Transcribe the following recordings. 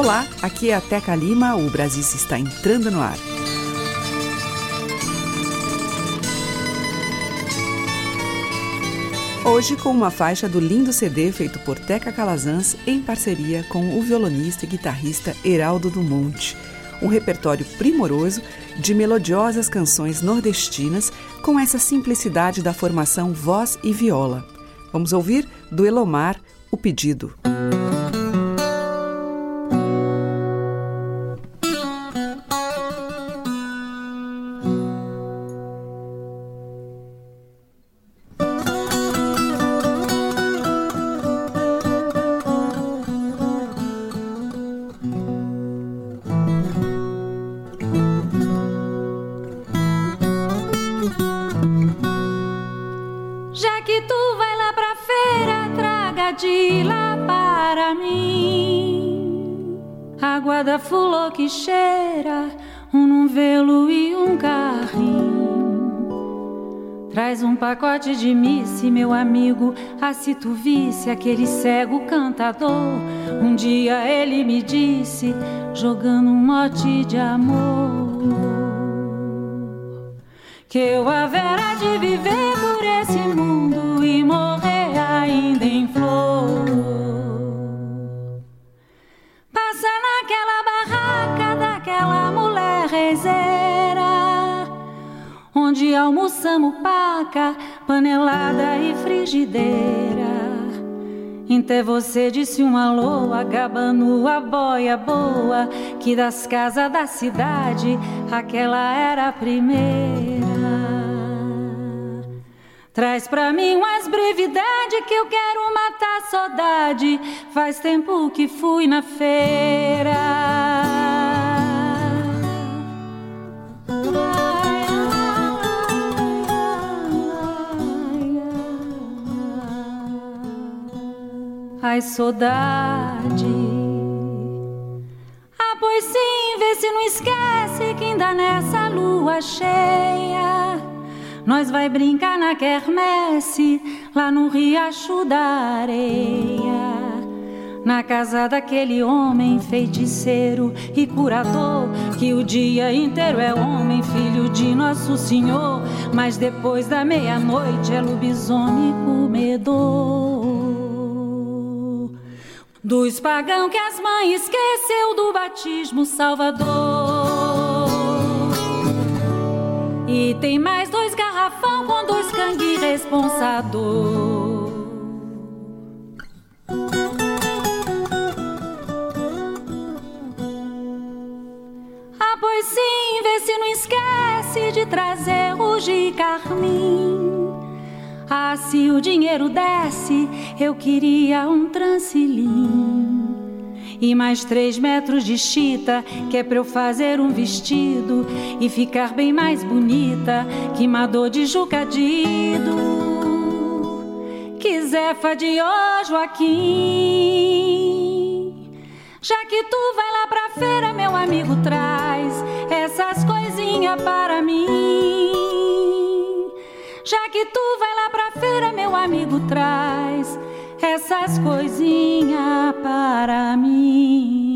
Olá, aqui é a Teca Lima, o Brasis está entrando no ar. Hoje com uma faixa do lindo CD feito por Teca Calazans em parceria com o violonista e guitarrista Heraldo do Monte. Um repertório primoroso de melodiosas canções nordestinas com essa simplicidade da formação voz e viola. Vamos ouvir do Elomar o pedido. Já pacote de misse, meu amigo. Ah, se tu visse aquele cego cantador. Um dia ele me disse, jogando um mote de amor que eu haverá frigideira. Até você disse um alô, acabando a boia boa, que das casas da cidade aquela era a primeira. Traz pra mim umas brevidade que eu quero matar a saudade. Faz tempo que fui na feira. Ai, saudade. Ah, pois sim, vê se não esquece que ainda nessa lua cheia nós vai brincar na quermesse lá no riacho da areia. Na casa daquele homem feiticeiro e curador, que o dia inteiro é homem, filho de Nosso Senhor, mas depois da meia-noite é lobisomem comedor. Dos pagão que as mães esqueceu do batismo salvador. E tem mais dois garrafão com dois cangue responsador. Ah, pois sim, vê se não esquece de trazer o de carmim. Ah, se o dinheiro desce, eu queria um transilim. E mais três metros de chita, que é pra eu fazer um vestido e ficar bem mais bonita que Mador de Jucadido. Que Zefa de Ó Joaquim. Já que tu vai lá pra feira, meu amigo, traz essas coisinhas para mim. Já que tu vai lá pra feira, meu amigo, traz essas coisinhas para mim.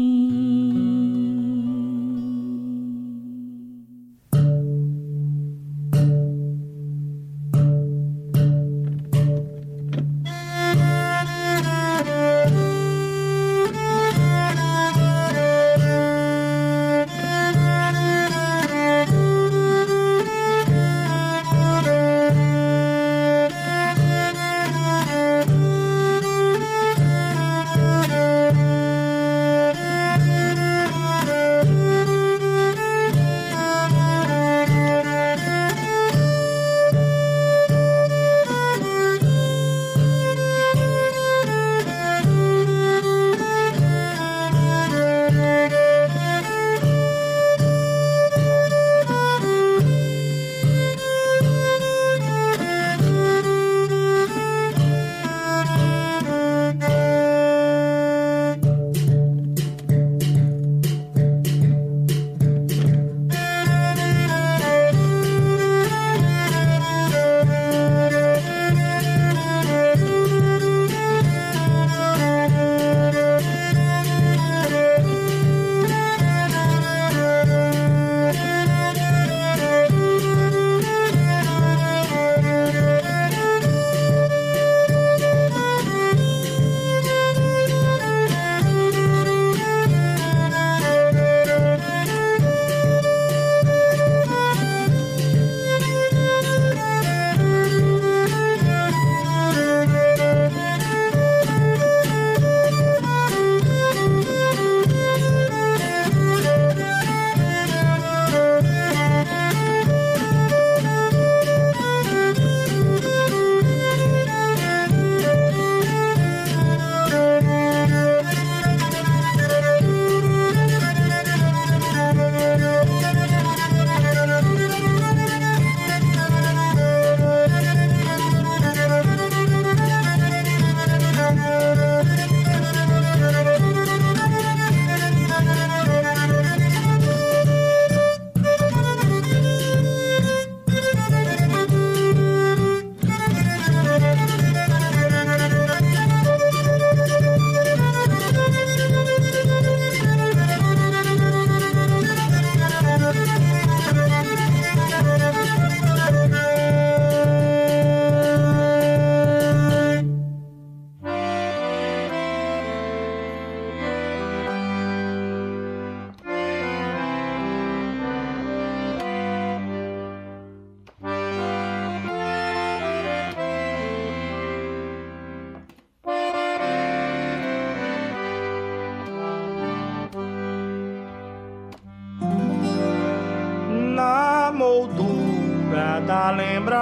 Da lembrança.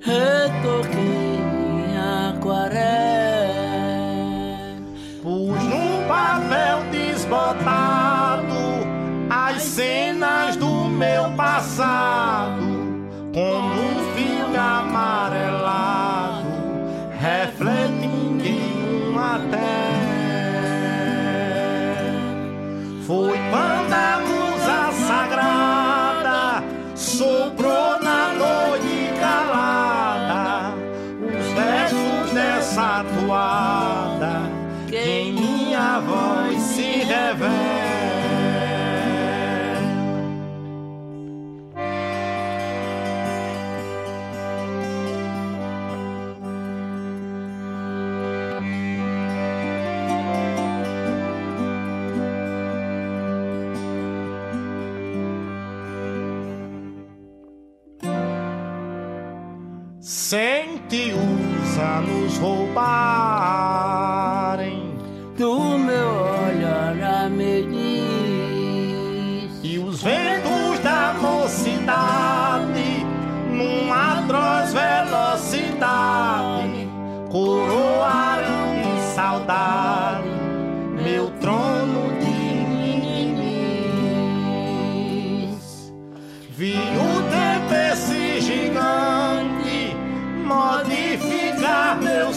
Retoquei minha aquarela. Pus num papel desbotado as cenas do meu passado, como um filme amarelado, refletindo os anos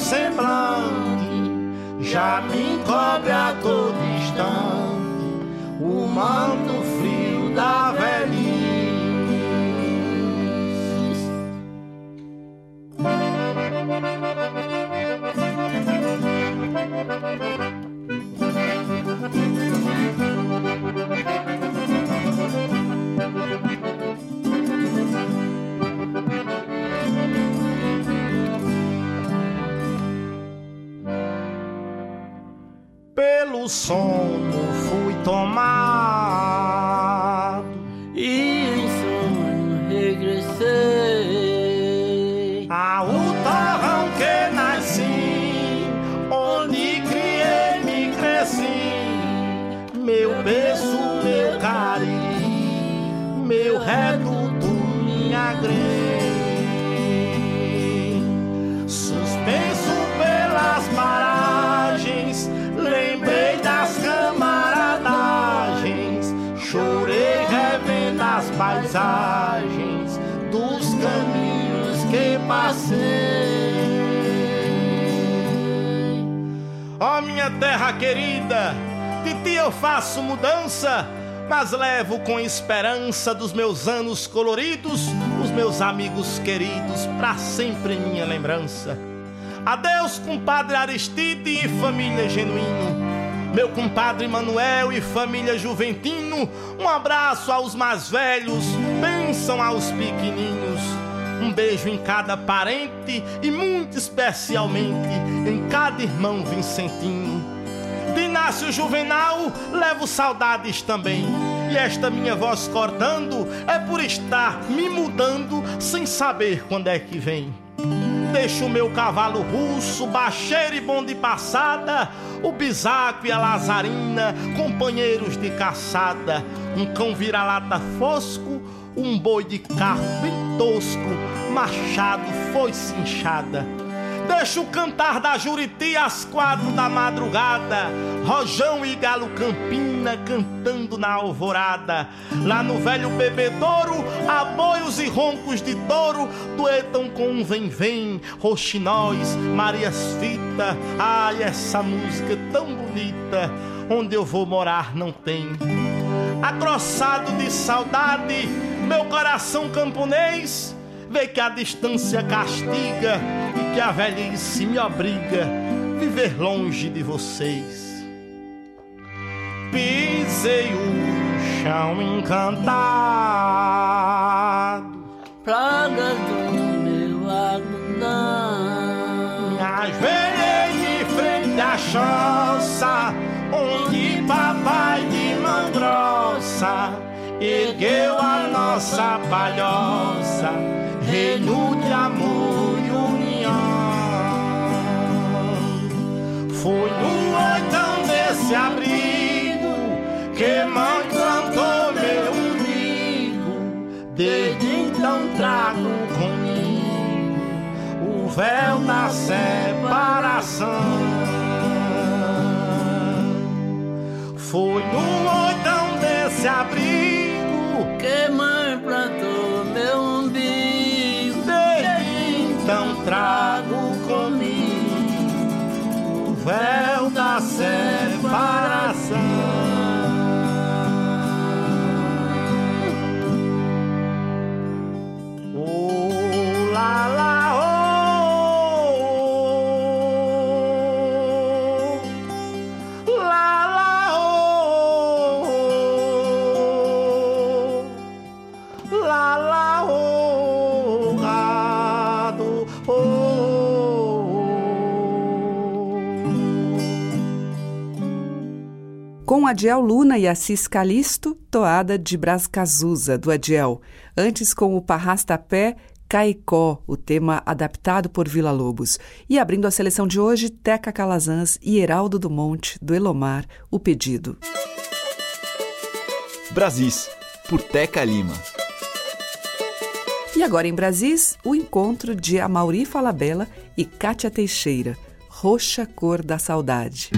semblante já me cobre a todo instante o manto frio da velhice. Eu faço mudança, mas levo com esperança dos meus anos coloridos os meus amigos queridos pra sempre em minha lembrança. Adeus, compadre Aristide e família Genuíno. Meu compadre Manuel e família Juventino. Um abraço aos mais velhos, bênção aos pequeninos. Um beijo em cada parente e muito especialmente em cada irmão Vicentino. De Inácio Juvenal levo saudades também. E esta minha voz cortando é por estar me mudando sem saber quando é que vem. Deixo o meu cavalo russo, baixeiro e bom de passada, o bisaco e a lazarina, companheiros de caçada, um cão vira-lata fosco, um boi de carro bem tosco, machado foi cinchada. Deixa o cantar da Juriti às quatro da madrugada. Rojão e Galo Campina cantando na alvorada. Lá no velho bebedouro, aboios e roncos de touro duetam com um vem-vem, roxinóis, Marias Fita. Ai, essa música tão bonita. Onde eu vou morar não tem. Agrossado de saudade, meu coração camponês vê que a distância castiga e que a velhice me obriga a viver longe de vocês. Pisei o chão encantado, Pragas do meu algodão. ajoelhei de frente à choça, onde papai de grossa ergueu a nossa palhoça, reino de amor e união. Foi no oitão desse abrigo que mãe plantou meu umbigo então trago comigo o véu da separação. Foi no oitão desse abrigo que mãe plantou véu da separação. Adiel Luna e Assis Calisto, toada de Brás Cazuza, do Adiel. Antes com o Parrastapé, Caicó, o tema adaptado por Vila Lobos. E abrindo a seleção de hoje, Teca Calazans e Heraldo do Monte, do Elomar, O Pedido. Brasis, por Teca Lima. E agora em Brasis, o encontro de Amauri Falabella e Cátia Teixeira, Roxa Cor da Saudade.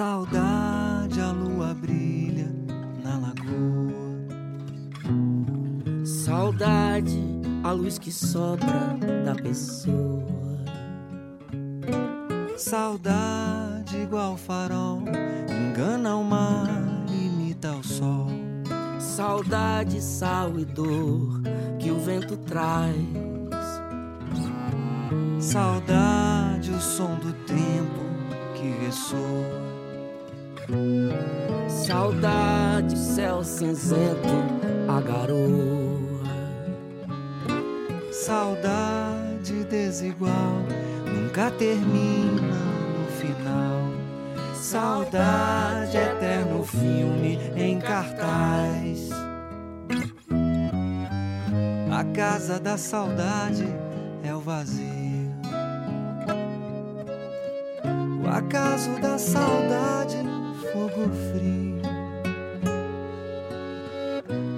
Saudade, a lua brilha na lagoa. Saudade, a luz que sobra da pessoa. Saudade, igual farol, engana o mar, imita o sol. Saudade, sal e dor que o vento traz. Saudade, o som do tempo que ressoa. Saudade, céu cinzento, a garoa. Saudade desigual, nunca termina no final. Saudade, eterno filme em cartaz. A casa da saudade é o vazio. O acaso da saudade, fogo frio.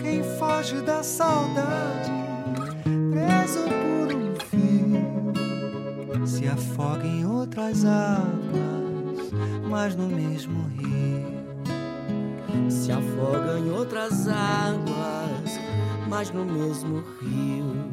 Quem foge da saudade, preso por um fio, se afoga em outras águas, mas no mesmo rio. Se afoga em outras águas, mas no mesmo rio.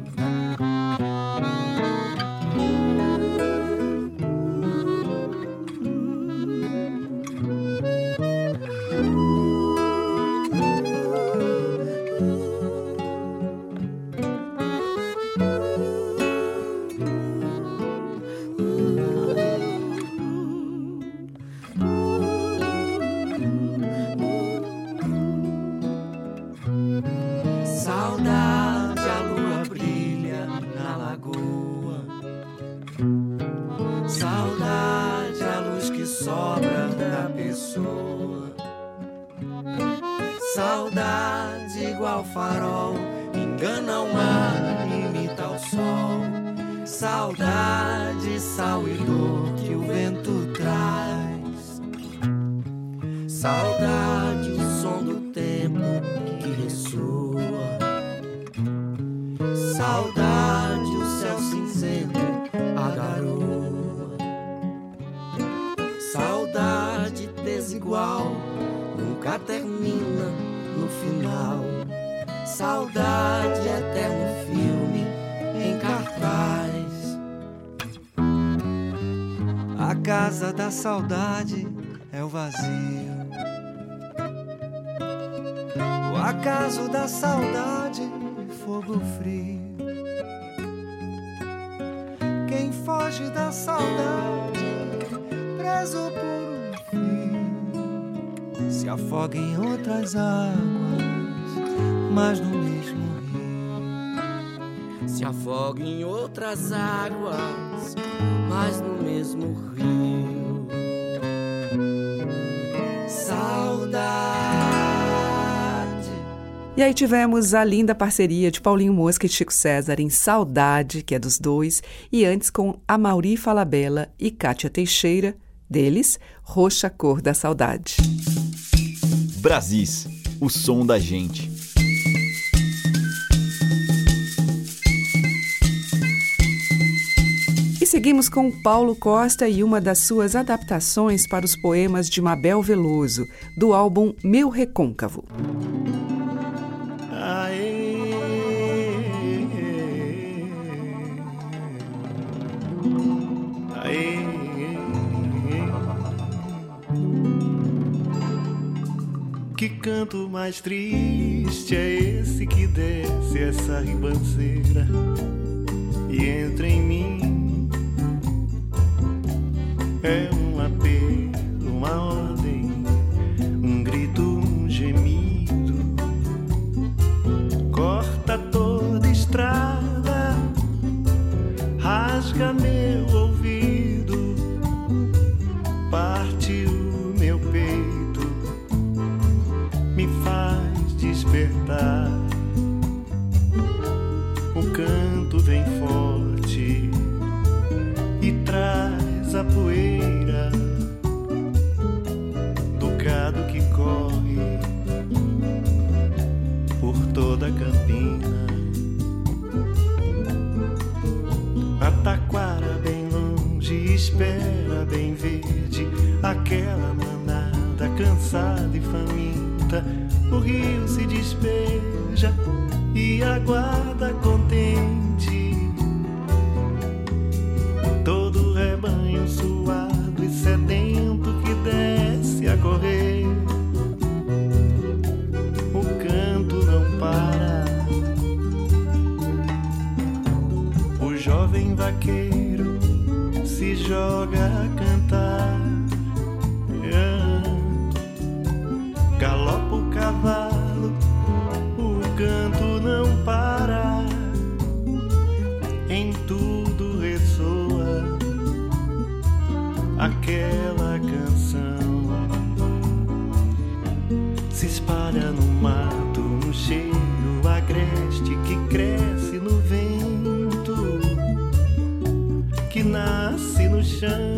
Da saudade é o vazio. O acaso da saudade, fogo frio. Quem foge da saudade, preso por um fio, se afoga em outras águas, mas no mesmo rio. Se afoga em outras águas, mas no mesmo rio. E aí tivemos a linda parceria de Paulinho Mosca e Chico César em Saudade, que é dos dois, e antes com Amauri Falabella e Kátia Teixeira, deles, Roxa Cor da Saudade. Brasis, o som da gente. E seguimos com Paulo Costa e uma das suas adaptações para os poemas de Mabel Veloso, do álbum Meu Recôncavo. Que canto mais triste é esse que desce essa ribanceira e entra em mim? É um apelo, uma ordem, um grito, um gemido. Corta toda estrada, rasga meu ouvido, despertar. O canto vem forte e traz a poeira do gado que corre por toda a campina. A taquara bem longe espera bem verde aquela manada cansada e faminta. O rio se despeja e aguarda contente todo rebanho suado e sedento que desce a correr. O canto não para. O jovem vaqueiro se joga a nasce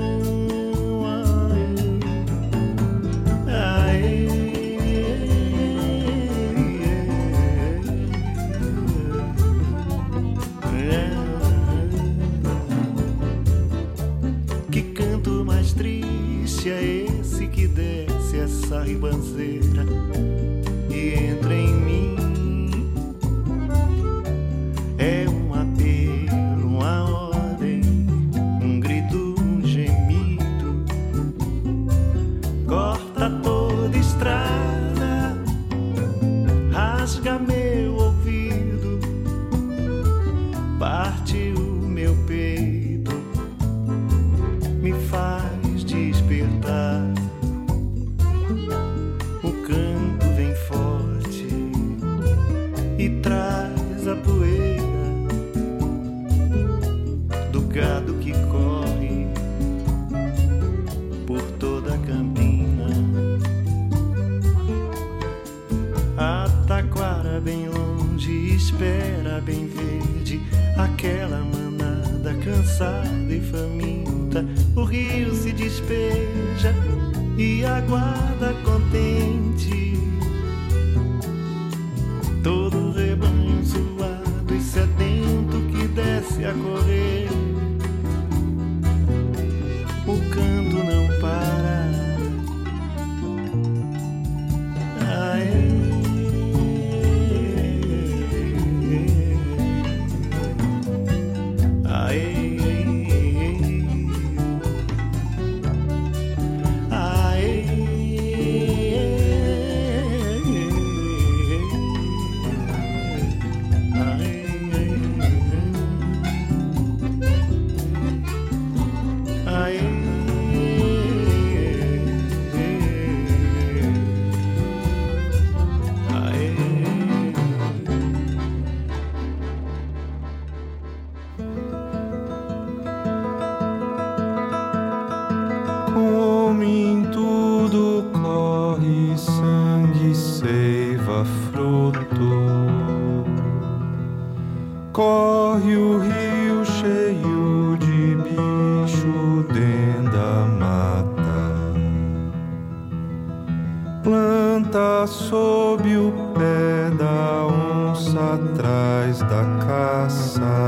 atrás da caça.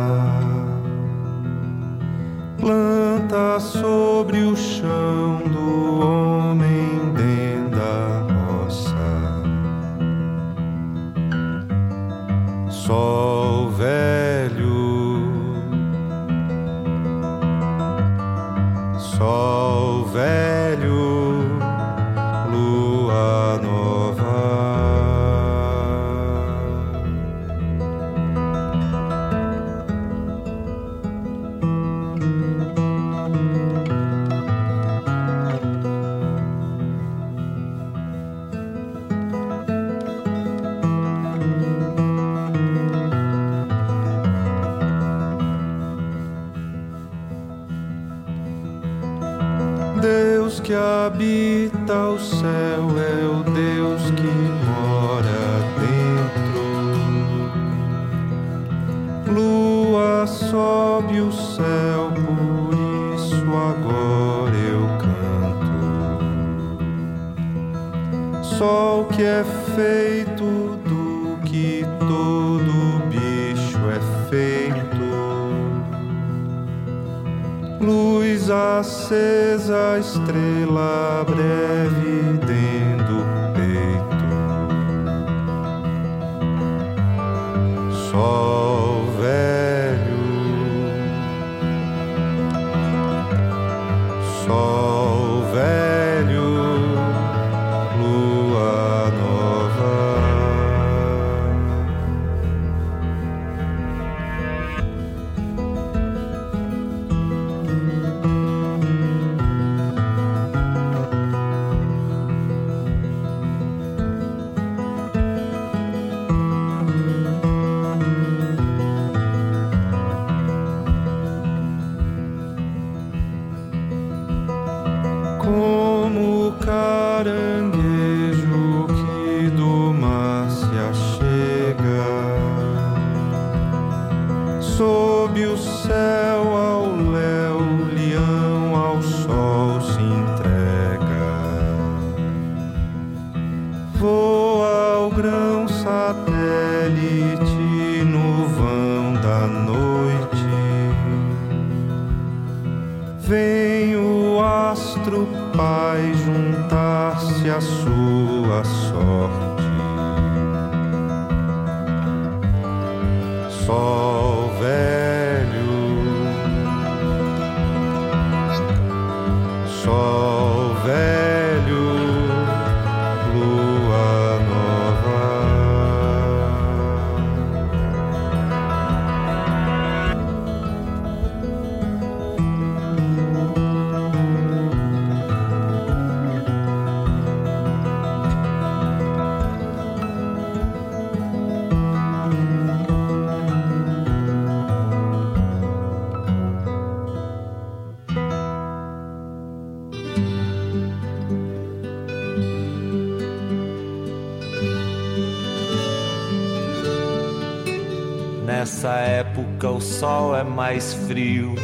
Sol é mais frio,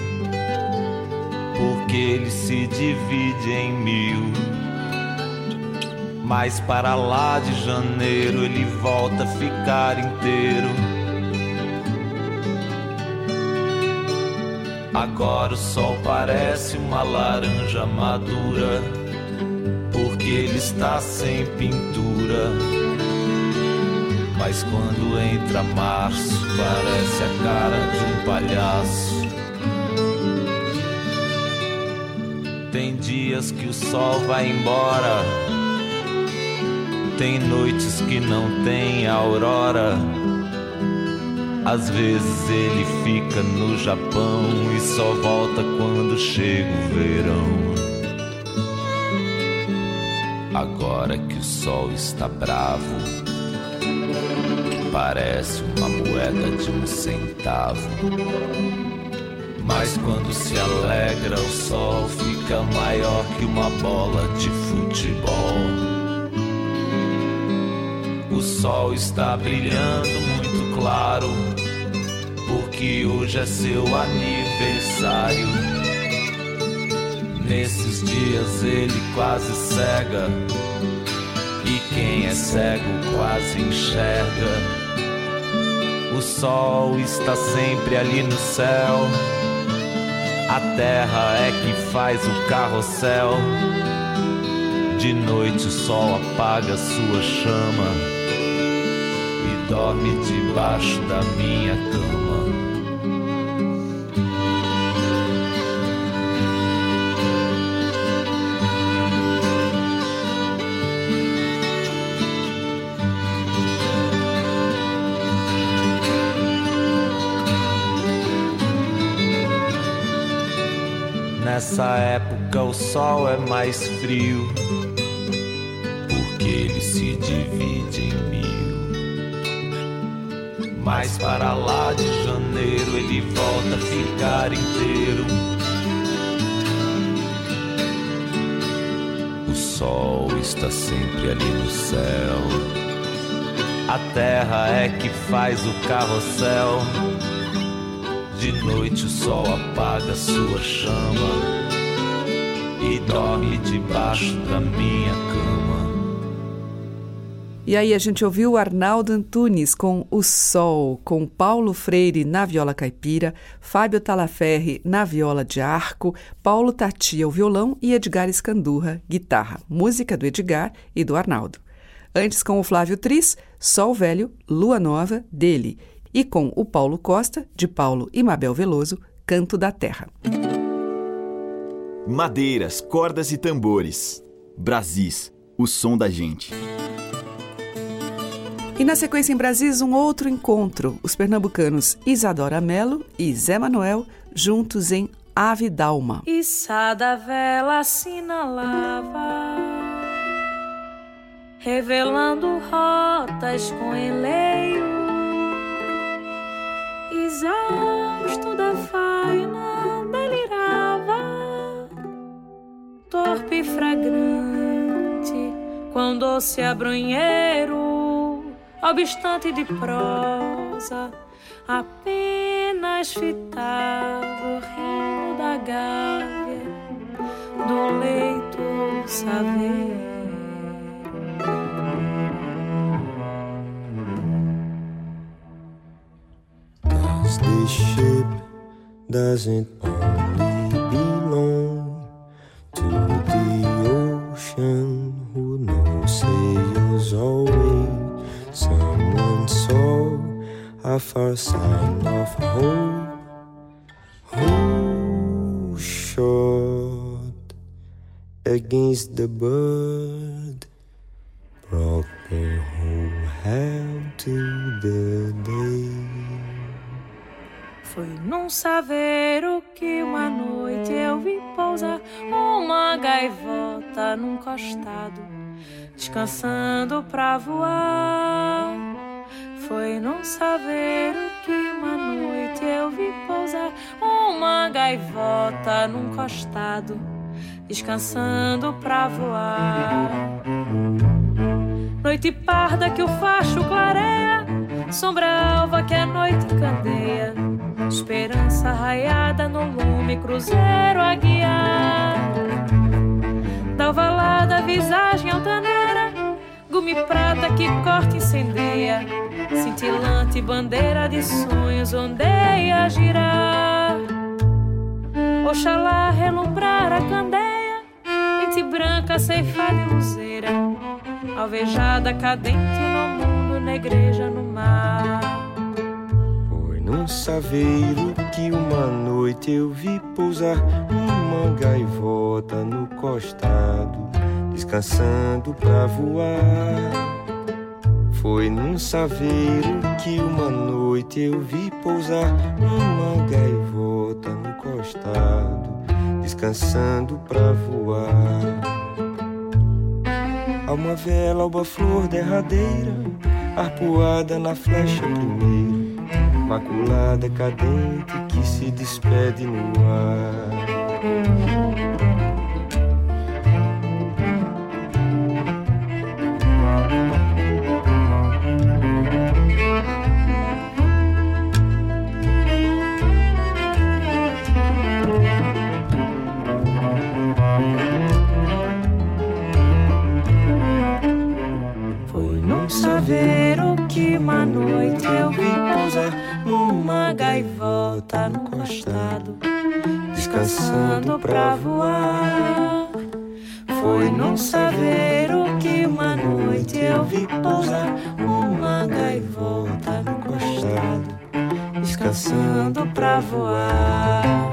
porque ele se divide em mil. Mas para lá de janeiro ele volta a ficar inteiro. Agora o sol parece uma laranja madura, porque ele está sem pintura. Mas quando entra março, parece a cara de um palhaço. Tem dias que o sol vai embora, tem noites que não tem aurora. Às vezes ele fica no Japão e só volta quando chega o verão. Agora que o sol está bravo parece uma moeda de um centavo. Mas quando se alegra, o sol fica maior que uma bola de futebol. O sol está brilhando muito claro, porque hoje é seu aniversário. Nesses dias ele quase cega, e quem é cego quase enxerga. O sol está sempre ali no céu. A terra é que faz o carrossel. De noite o sol apaga sua chama e dorme debaixo da minha cama. Nessa época o sol é mais frio, porque ele se divide em mil. Mas para lá de janeiro ele volta a ficar inteiro. O sol está sempre ali no céu. A terra é que faz o carrossel. De noite o sol apaga sua chama e dorme debaixo da minha cama. E aí a gente ouviu Arnaldo Antunes com O Sol, com Paulo Freire na viola caipira, Fábio Talaferri na viola de arco, Paulo Tati ao violão e Edgar Escandurra, guitarra. Música do Edgar e do Arnaldo. Antes com o Flávio Tris, Sol Velho, Lua Nova, dele. E com o Paulo Costa, de Paulo e Mabel Veloso, Canto da Terra. Madeiras, cordas e tambores. Brasis, o som da gente. E na sequência em Brasis, um outro encontro. Os pernambucanos Isadora Melo e Zé Manuel juntos em Ave Dalma. Içada vela assinalava, revelando rotas com eleio. Exausto da faina, delirava, torpe e fragrante, com doce abrunheiro obstante de prosa, apenas mais fitado, rindo da gávea do leito saber. Ship doesn't only belong to the ocean who knows sails always. Someone saw a far sign of hope. Who shot against the bird brought the whole hell to the day. Num saveiro que uma noite eu vi pousar uma gaivota num costado, descansando pra voar. Foi num saveiro que uma noite eu vi pousar uma gaivota num costado, descansando pra voar. Noite parda que o facho clareia, sombra alva que a noite candeia, esperança raiada no lume, cruzeiro a guiar. Da ovalada visagem altaneira, gume prata que corta e incendeia, cintilante bandeira de sonhos ondeia girar. Oxalá relumbrar a candeia, ente branca ceifada e luzeira, alvejada cadente no mundo, negreja no mar. Num saveiro que uma noite eu vi pousar uma gaivota no costado, descansando pra voar. Foi num saveiro que uma noite eu vi pousar uma gaivota no costado, descansando pra voar. Há uma vela, uma flor derradeira, arpoada na flecha primeira, maculada cadente que se despede no ar. Descansando pra voar. Foi num saveiro que uma noite eu vi pousar uma gaivota no costado, descansando pra voar.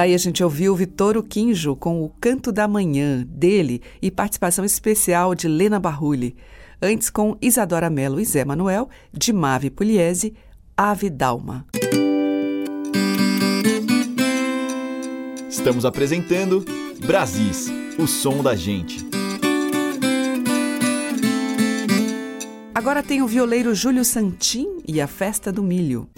Daí a gente ouviu Vittorio Quinjo com o Canto da Manhã, dele, e participação especial de Lena Barrulli. Antes com Isadora Mello e Zé Manuel, de Mave Pugliese, Ave Dalma. Estamos apresentando Brasis, o som da gente. Agora tem o violeiro Júlio Santin e a Festa do Milho.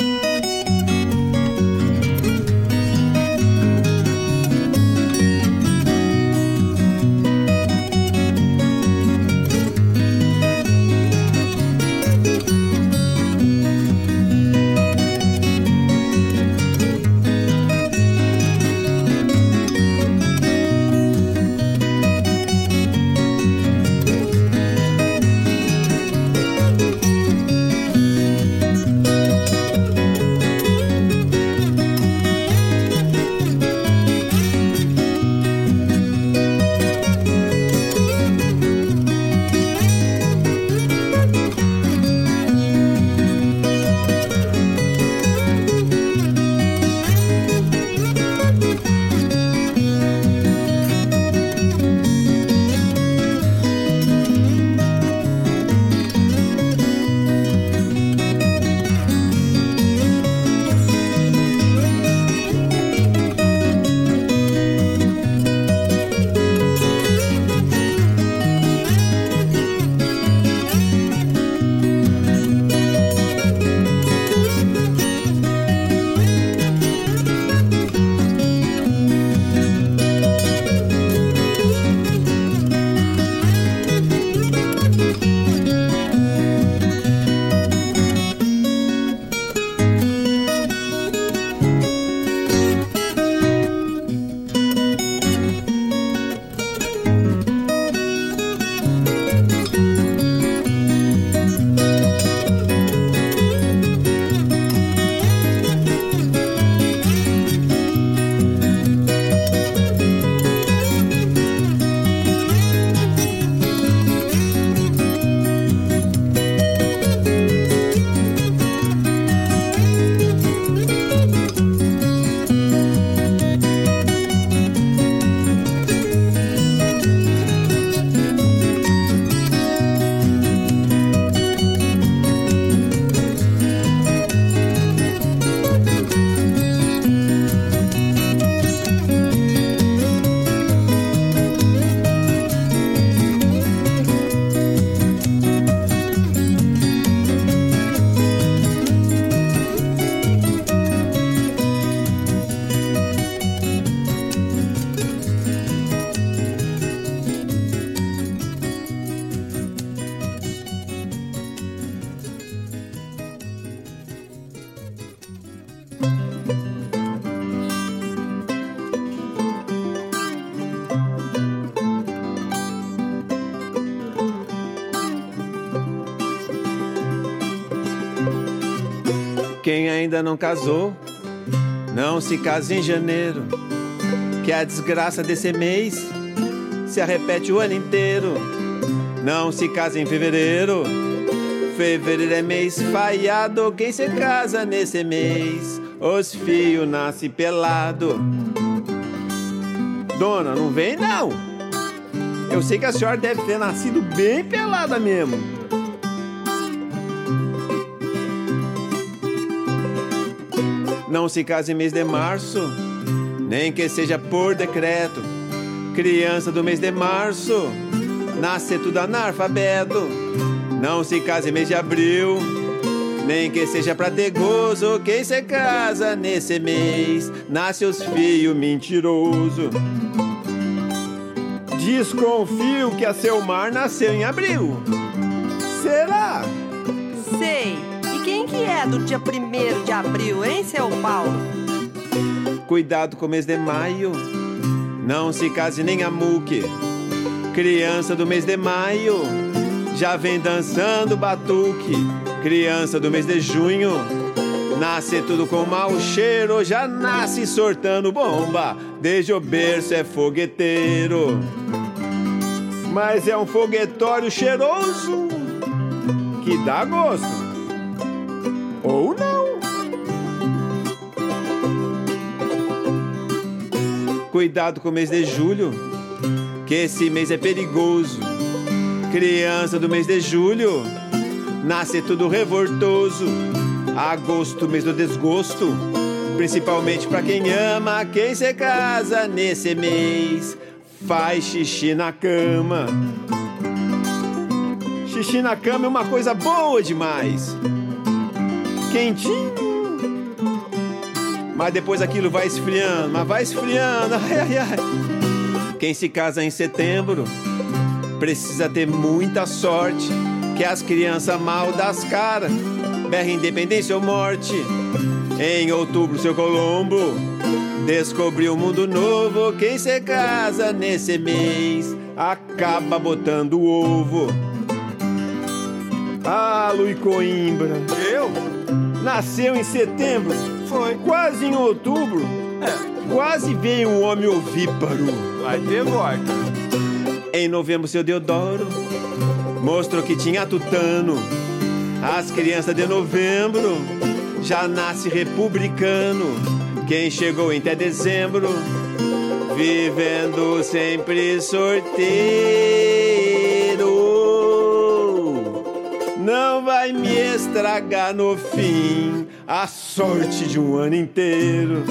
Ainda não casou, não se case em janeiro, que a desgraça desse mês se arrepete o ano inteiro. Não se case em fevereiro, Fevereiro é mês falhado, quem se casa nesse mês? Os fios nascem pelado. Dona, não vem não. Eu sei que a senhora deve ter nascido bem pelada mesmo. Não se case mês de março, nem que seja por decreto. Criança do mês de março, nasce tudo analfabeto. Não se case mês de abril, nem que seja pra ter gozo. Quem se casa nesse mês, nasce os filhos mentiroso. Desconfio que a seu mar nasceu em abril. Será? Sei. É do dia 1 de abril, hein, seu Paulo? Cuidado com o mês de maio. Não se case nem a muque. Criança do mês de maio já vem dançando batuque. Criança do mês de junho nasce tudo com mau cheiro, já nasce sortando bomba. Desde o berço é fogueteiro, mas é um foguetório cheiroso que dá gosto. Ou não. Cuidado com o mês de julho, que esse mês é perigoso. Criança do mês de julho, nasce tudo revoltoso. Agosto, mês do desgosto, principalmente pra quem ama, quem se casa nesse mês, faz xixi na cama. Xixi na cama é uma coisa boa demais. Quentinho. Mas depois aquilo vai esfriando, mas vai esfriando. Ai, ai, ai. Quem se casa em setembro precisa ter muita sorte, que as crianças mal das caras berra independência ou morte. Em outubro, seu Colombo descobriu um mundo novo. Quem se casa nesse mês acaba botando ovo. Ah, Luiz Coimbra. Eu? Nasceu em setembro. Foi. Quase em outubro. É. Quase veio um homem ovíparo. Vai ter volta. Em novembro, seu Deodoro mostrou que tinha tutano. As crianças de novembro já nasce republicano. Quem chegou até dezembro, vivendo sempre sorteiro. Não vai me estragar no fim a sorte de um ano inteiro.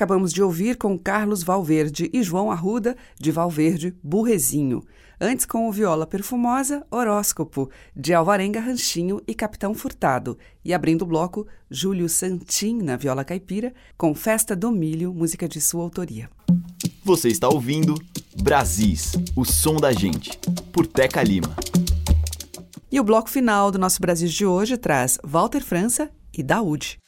Acabamos de ouvir com Carlos Valverde e João Arruda, de Valverde, Burrezinho. Antes, com o Viola Perfumosa, Horóscopo, de Alvarenga Ranchinho e Capitão Furtado. E abrindo o bloco, Júlio Santin, na viola caipira, com Festa do Milho, música de sua autoria. Você está ouvindo Brasis, o som da gente, por Teca Lima. E o bloco final do nosso Brasil de hoje traz Walter França e Daúde.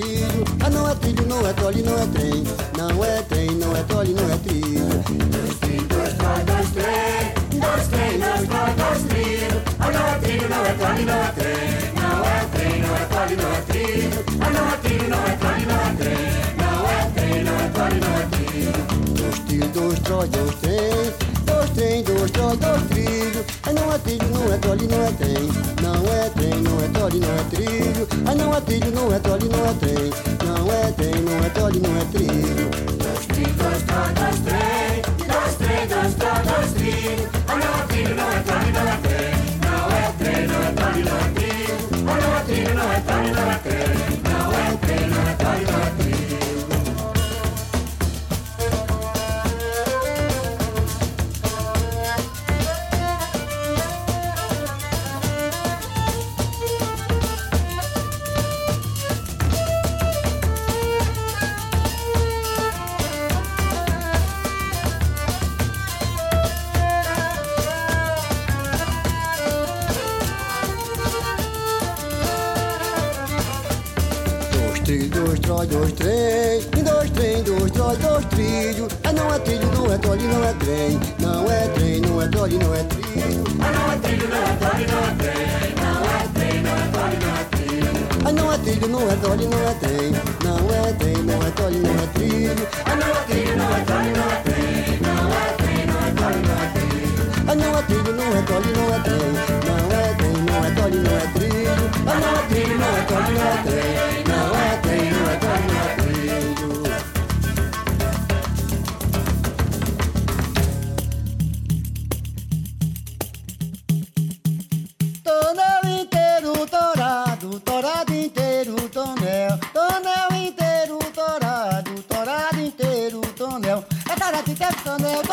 Trilho. Ah, não é trilho, não é tole, não é trem. Não é trem, não é tole, não é trilho. Dois trem, dois, troi, dois, trem. Dois trem, dois, troi, dois trilho. Ah, não é trilho, não é tole, não é trem. Não é trem, não é tole, não é trilho. Ah, não é trilho, não é tole, não é trem. Não é trem, não é tole, não é trilho. Dois trilho, dois, troi, dois, trem dois trem, dois troi, dois trilho. Aí não é trilho, não é tole, não é trem. Não é trem, não é tole, é. Aí não é trilho, não é tole, não é trem. Não é trem, não é tole, não é trilho. Dois trilho, dois troi, dois trem. Dois dois trilho. Aí não é trilho, não é tole, não é trem. Não é trem, não é tole, não é trilho. Aí não é trilho, não é tole, não é trem, em dois trem, dois trolls, dois trilhos. Ah, não é trilho, não é trole, não é trem. Não é trem, não é trole, não é trilho. Ah, não é trilho, não é trole, não é trem. Não é trem, não é trole, não é trilho. Ah, não é trilho, não é trole, não é trem. Não é trem, não é trole, não é trilho. Ah, não é trilho, não é trole, não é trem. Não é trem, não é trole, não é trilho. Ah, não é trilho, não é trole, não é trem. Não é trem, não é trole, não é trilho. Ah, não é trilho, não é trole, é. Não é trem,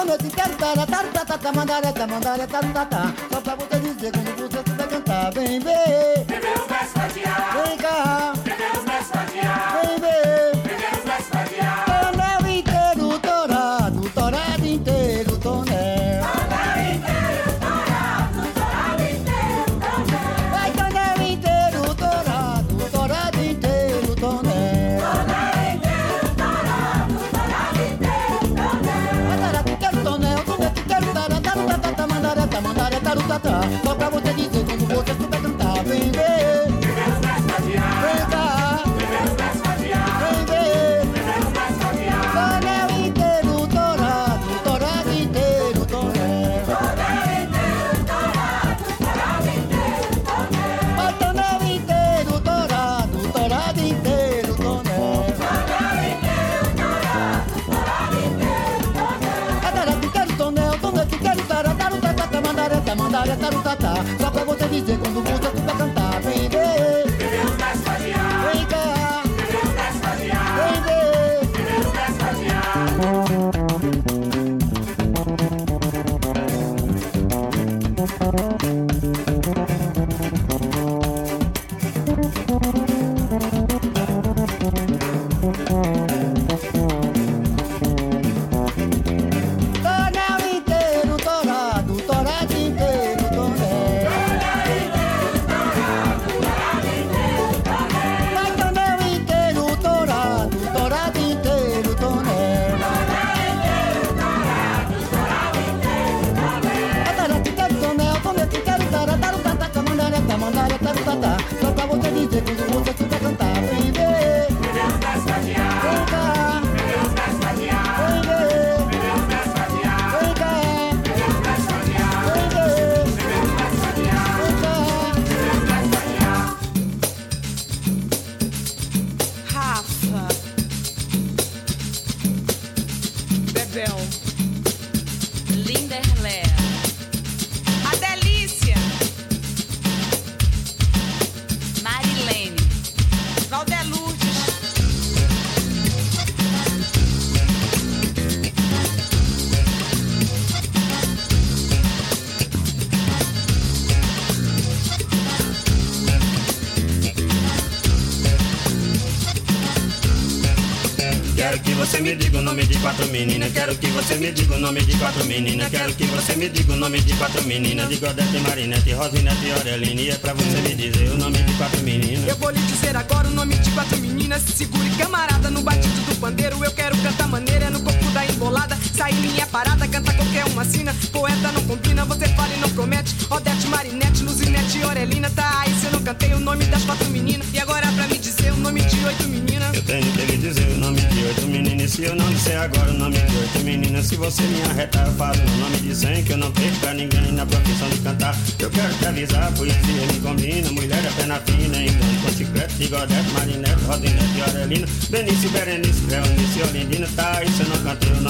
tonel, tonel te quero tara, tara, tara, tara, mandaré, tara, mandaré, tara, tara, tara. Só pra você dizer quando você souber cantar, vem ver. Vem ver os mestres. Vem cá, Vem ver os mestres vem ver. Mandaré, ta, mandaré, taru tata. Só pra você dizer quando você souber cantar, meninas. Quero que você me diga o nome de quatro meninas. Quero que você me diga o nome de quatro meninas. De Godete, Marinete, Rosinete Aureline. É pra você me dizer o nome de quatro meninas. Eu vou lhe dizer agora o nome de quatro meninas. Segure camarada no batido do pandeiro. Eu quero cantar maneira no corpo da embolada. Sair minha parada, cantar qualquer uma sina. Poeta não combina, você fala e não promete. Odete, Marinete, Luzinete Aurelina. Tá aí eu não cantei o nome das quatro meninas. E agora pra me dizer o nome de oito meninas. Eu tenho que lhe dizer o nome de oito meninas. Se eu não disser agora o nome de oito meninas, se você me arretar, eu falo o nome de cem. Que eu não perco pra ninguém na profissão de cantar. Eu quero te avisar, poesia me combina. Mulher é pena fina, então com chiclete, Godete, Marinete, Rosinete e Aurelina. Benício, Berenice, Cleonice Olindina. Tá aí eu não cantei o E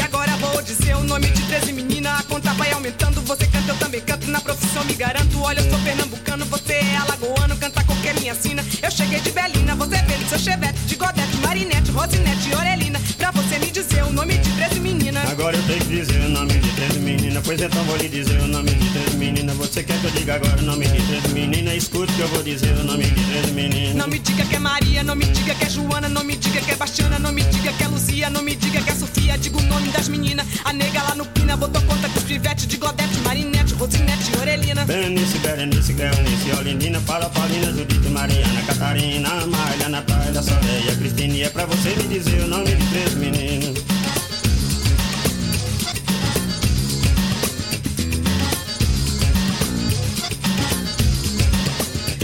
agora vou dizer o nome de 13 meninas. A conta vai aumentando, você canta, eu também canto. Na profissão me garanto. Olha, eu sou pernambucano, você é alagoano. Canta qualquer minha sina. Eu cheguei de Belina, você veio no seu chevette. De Godete, Marinete, Rosinete Orelina. Pra você me dizer o nome de 13 meninas. Agora eu tenho que dizer o nome de três meninas. Pois então vou lhe dizer o nome de três meninas. Você quer que eu diga agora o nome de três meninas? Escute que eu vou dizer o nome de três meninas. Não me diga que é Maria, não me diga que é Joana, não me diga que é Bastiana, não me diga que é Luzia, não me diga que é Sofia. Diga o nome das meninas. A nega lá no Pina botou conta com os pivetes de Godete, Marinete, Rosinete Orelina. Berenice, Berenice, Cleonice, Olinina, Paula, Paulina, Judite, Mariana, Catarina, Amália, Natália, Soleia, Cristina. E é pra você me dizer o nome de três meninas.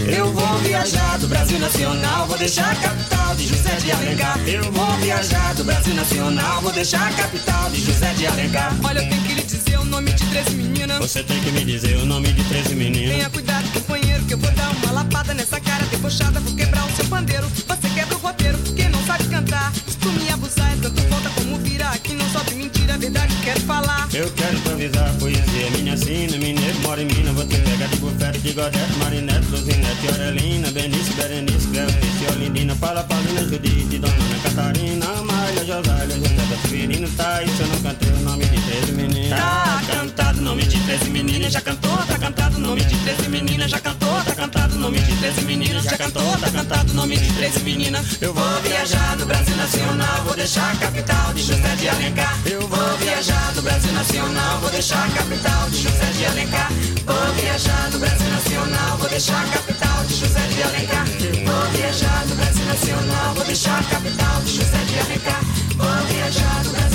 Eu vou viajar do Brasil Nacional, vou deixar a capital de José de Alencar. Eu vou viajar do Brasil Nacional, vou deixar a capital de José de Alencar. Olha, eu tenho que lhe dizer o nome de 13 meninas. Você tem que me dizer o nome de três meninas. Tenha cuidado, companheiro, que eu vou dar uma lapada nessa cara debochada. Vou quebrar o seu pandeiro. Você quebra o roteiro, quem não sabe cantar. Se tu me abusar, é tanto volta como vira. Aqui não sobe mentira, a verdade quero falar. Eu quero improvisar poesia, minha sina, mineiro, mora em Minas. Você pega de bufete, de Godete, Marinete, Luzinete, Orelina, Benício, Berenice, Cleonice, Olindina, Paula, Paulina, Judite, Dona Ana Catarina, Amália, Josália, Josélia, Severino, tá se eu não cantei o nome de 13 meninas. Tá cantado o nome de 13 meninas, já cantou, tá cantado o nome de 13 meninas, já cantou, tá cantado o nome de 13 meninas, já cantou, tá cantado o nome de 13 meninas. Eu vou viajar do Brasil Nacional, vou deixar a capital de José de Alencar. Eu vou viajar do Brasil Nacional, vou deixar a capital de José de Alencar. Vou viajar do Brasil Nacional, vou deixar a capital de José de Alencar. Vou viajar do Brasil Nacional, vou deixar a capital de José de Alencar. Vou viajar do Brasil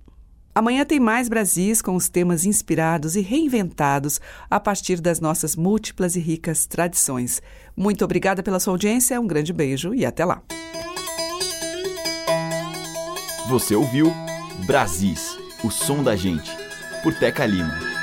Amanhã tem mais Brasis com os temas inspirados e reinventados a partir das nossas múltiplas e ricas tradições. Muito obrigada pela sua audiência, um grande beijo e até lá. Você ouviu Brasis, o som da gente, por Teca Lima.